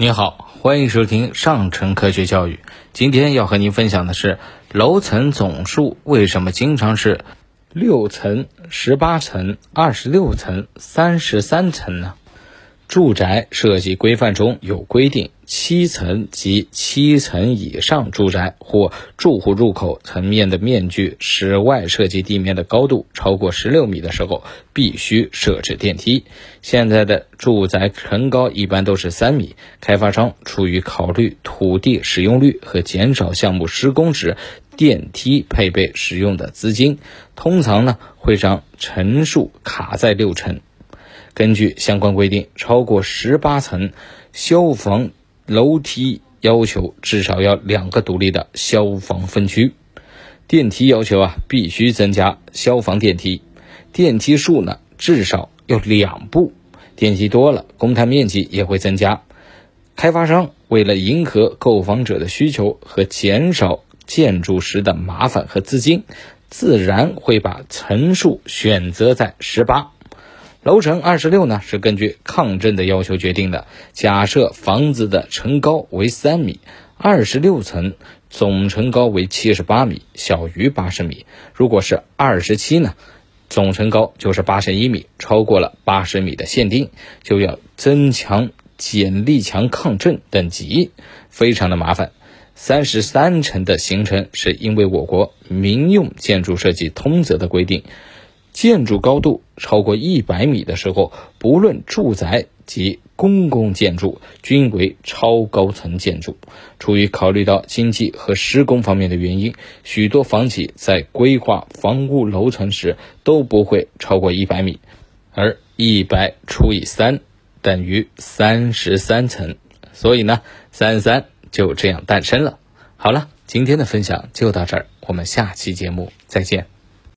你好，欢迎收听上城科学教育。今天要和您分享的是，楼层总数为什么经常是六层、十八层、二十六层、三十三层呢？住宅设计规范中有规定，七层及七层以上住宅或住户入口层面的面积室外设计地面的高度超过十六米的时候，必须设置电梯。现在的住宅层高一般都是三米，开发商出于考虑土地使用率和减少项目施工时电梯配备使用的资金，通常呢会将层数卡在六层。根据相关规定，超过十八层消防楼梯要求至少要两个独立的消防分区。电梯要求啊，必须增加消防电梯，电梯数呢至少要两部。电梯多了，公摊面积也会增加。开发商为了迎合购房者的需求和减少建筑时的麻烦和资金，自然会把层数选择在十八。楼层二十六呢，是根据抗震的要求决定的。假设房子的层高为三米，二十六层总层高为七十八米，小于八十米。如果是二十七呢，总层高就是八十一米，超过了八十米的限定，就要增强剪力墙抗震等级，非常的麻烦。三十三层的形成是因为我国民用建筑设计通则的规定。建筑高度超过一百米的时候，不论住宅及公共建筑，均为超高层建筑。出于考虑到经济和施工方面的原因，许多房企在规划房屋楼层时都不会超过一百米，而一百除以三等于三十三层，所以呢，三三就这样诞生了。好了，今天的分享就到这儿，我们下期节目再见。